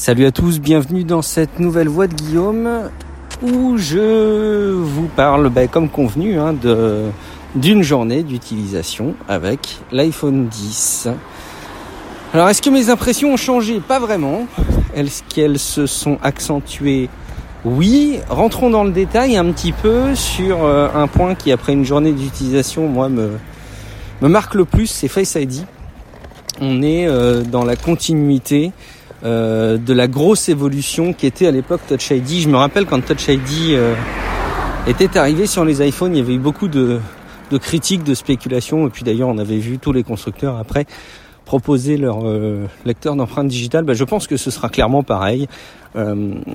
Salut à tous, bienvenue dans cette nouvelle voix de Guillaume où je vous parle, bah, comme convenu, hein, de, d'une journée d'utilisation avec l'iPhone 10. Alors, est-ce que mes impressions ont changé? Pas vraiment. Est-ce qu'elles se sont accentuées? Oui. Rentrons dans le détail un petit peu sur euh, un point qui, après une journée d'utilisation, moi, me, me marque le plus, c'est Face ID. On est euh, dans la continuité euh, de la grosse évolution qui était à l'époque Touch ID. Je me rappelle quand Touch ID euh, était arrivé sur les iPhones, il y avait eu beaucoup de, de critiques, de spéculations, et puis d'ailleurs on avait vu tous les constructeurs après proposer leur euh, lecteur d'empreintes digitales. Ben, je pense que ce sera clairement pareil.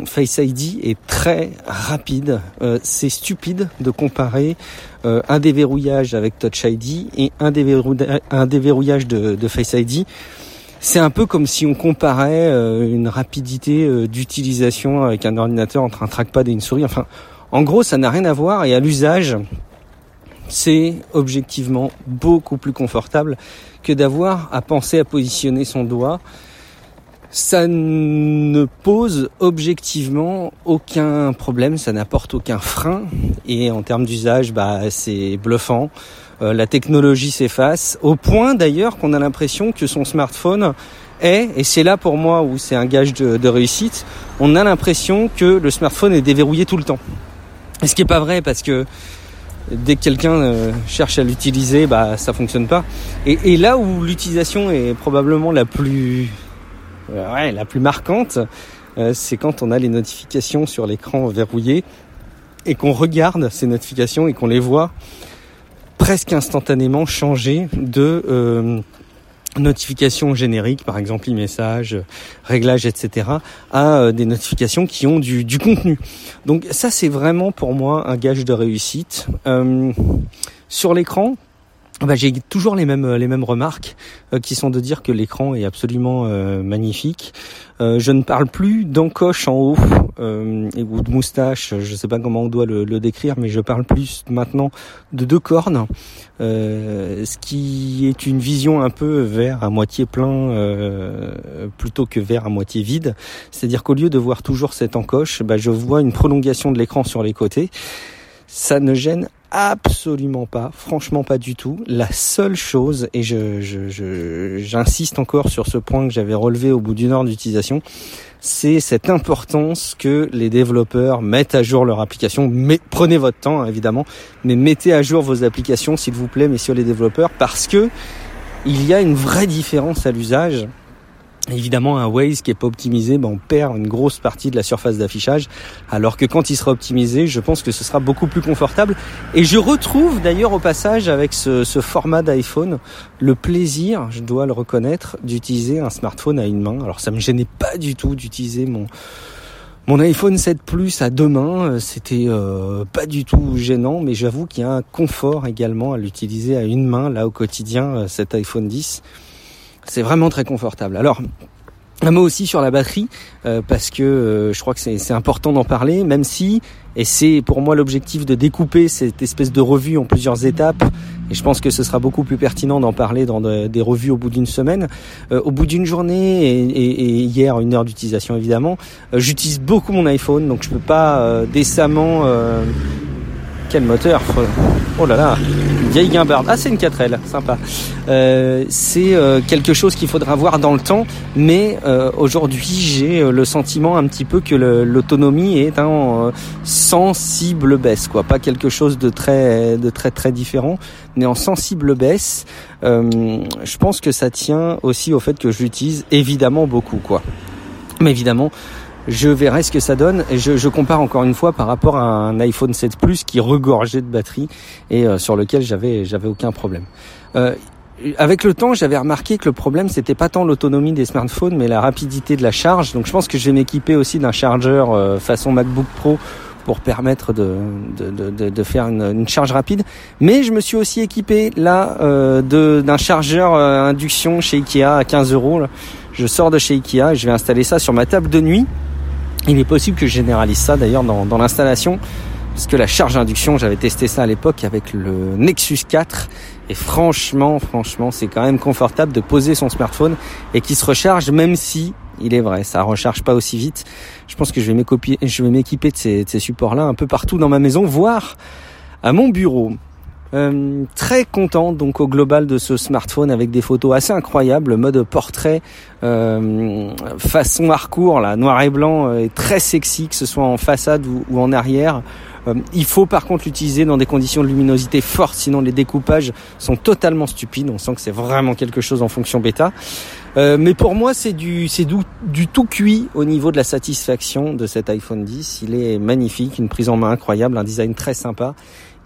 Face ID est très rapide. c'est stupide de comparer un déverrouillage avec Touch ID et un, un déverrouillage de, de Face ID. C'est un peu comme si on comparait euh, une rapidité euh, d'utilisation avec un ordinateur entre un trackpad et une souris. Enfin, en gros, ça n'a rien à voir et à l'usage, c'est objectivement beaucoup plus confortable que d'avoir à penser à positionner son doigt. Ça ne pose objectivement aucun problème, ça n'apporte aucun frein et en termes d'usage, bah, c'est bluffant. Euh, la technologie s'efface, au point d'ailleurs qu'on a l'impression que son smartphone est, et c'est là pour moi où c'est un gage de, réussite, on a l'impression que le smartphone est déverrouillé tout le temps. Ce qui n'est pas vrai parce que dès que quelqu'un euh, cherche à l'utiliser, bah ça fonctionne pas. Et, là où l'utilisation est probablement la plus, ouais, la plus marquante, euh, c'est quand on a les notifications sur l'écran verrouillé et qu'on regarde ces notifications et qu'on les voit presque instantanément changer de euh, notifications génériques, par exemple e-message, réglages, etc., à euh, des notifications qui ont du, contenu. Donc ça, c'est vraiment pour moi un gage de réussite. Euh, sur l'écran, bah, j'ai toujours les mêmes les mêmes remarques euh, qui sont de dire que l'écran est absolument euh, magnifique. Euh, je ne parle plus d'encoche en haut ou de moustache, je ne sais pas comment on doit le, le, décrire, mais je parle plus maintenant de deux cornes, ce qui est une vision un peu vert à moitié plein plutôt que vert à moitié vide. C'est-à-dire qu'au lieu de voir toujours cette encoche, bah, je vois une prolongation de l'écran sur les côtés. Ça ne gêne absolument pas, franchement pas du tout. La seule chose, et je, j'insiste encore sur ce point que j'avais relevé au bout d'une heure d'utilisation, c'est cette importance que les développeurs mettent à jour leur application. Mais, prenez votre temps, hein, évidemment, mais mettez à jour vos applications, s'il vous plaît, messieurs les développeurs, parce que il y a une vraie différence à l'usage Évidemment, un Waze qui est pas optimisé, ben on perd une grosse partie de la surface d'affichage. Alors que quand il sera optimisé, je pense que ce sera beaucoup plus confortable. Et je retrouve d'ailleurs au passage avec ce, ce format d'iPhone le plaisir, je dois le reconnaître, d'utiliser un smartphone à une main. Alors ça me gênait pas du tout d'utiliser mon mon iPhone 7 Plus à deux mains, c'était euh, pas du tout gênant, mais j'avoue qu'il y a un confort également à l'utiliser à une main là au quotidien, euh, cet iPhone 10. C'est vraiment très confortable. Alors, un mot aussi sur la batterie, euh, parce que euh, je crois que c'est important d'en parler, même si, et c'est pour moi l'objectif de découper cette espèce de revue en plusieurs étapes, et je pense que ce sera beaucoup plus pertinent d'en parler dans des revues au bout d'une semaine. Euh, au bout d'une journée, et, hier une heure d'utilisation évidemment, j'utilise beaucoup mon iPhone, donc je peux pas décemment quel moteur Oh là là, vieille guimbarde. Ah, c'est une 4L, sympa. Euh, c'est euh, quelque chose qu'il faudra voir dans le temps, mais euh, aujourd'hui j'ai le sentiment un petit peu que l'autonomie est en sensible baisse, quoi. Pas quelque chose de très, très très différent, mais en sensible baisse. je pense que ça tient aussi au fait que je l'utilise évidemment beaucoup, quoi. Mais évidemment, je verrai ce que ça donne et je, je, compare encore une fois par rapport à un iPhone 7 Plus qui regorgeait de batterie et euh, sur lequel j'avais j'avais aucun problème. Euh, avec le temps, j'avais remarqué que le problème c'était pas tant l'autonomie des smartphones mais la rapidité de la charge. Donc je pense que je vais m'équiper aussi d'un chargeur euh, façon MacBook Pro pour permettre de, de, de, de faire une, une, charge rapide. Mais je me suis aussi équipé là euh, d'un chargeur induction chez Ikea à 15 euros. Je sors de chez Ikea et je vais installer ça sur ma table de nuit il est possible que je généralise ça d'ailleurs dans, dans l'installation, parce que la charge induction, j'avais testé ça à l'époque avec le Nexus 4, et franchement, franchement, c'est quand même confortable de poser son smartphone et qu'il se recharge, même si il est vrai, ça recharge pas aussi vite. Je pense que je vais m'équiper de ces, de ces supports-là un peu partout dans ma maison, voire à mon bureau. Euh, très content donc au global de ce smartphone avec des photos assez incroyables, mode portrait, euh, façon hardcore, là, noir et blanc, euh, très sexy, que ce soit en façade ou, en arrière. Euh, il faut par contre l'utiliser dans des conditions de luminosité fortes, sinon les découpages sont totalement stupides. On sent que c'est vraiment quelque chose en fonction bêta. mais pour moi, c'est du, c'est du, du, tout cuit au niveau de la satisfaction de cet iPhone 10. Il est magnifique, une prise en main incroyable, un design très sympa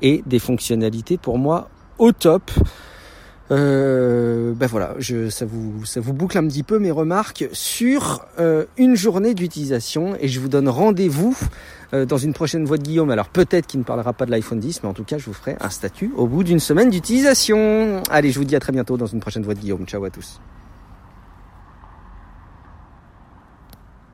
et des fonctionnalités pour moi au top. Euh, ben voilà, je, ça vous ça vous boucle un petit peu mes remarques sur euh, une journée d'utilisation et je vous donne rendez-vous euh, dans une prochaine voix de Guillaume. Alors peut-être qu'il ne parlera pas de l'iPhone 10, mais en tout cas je vous ferai un statut au bout d'une semaine d'utilisation. Allez, je vous dis à très bientôt dans une prochaine voix de Guillaume. Ciao à tous.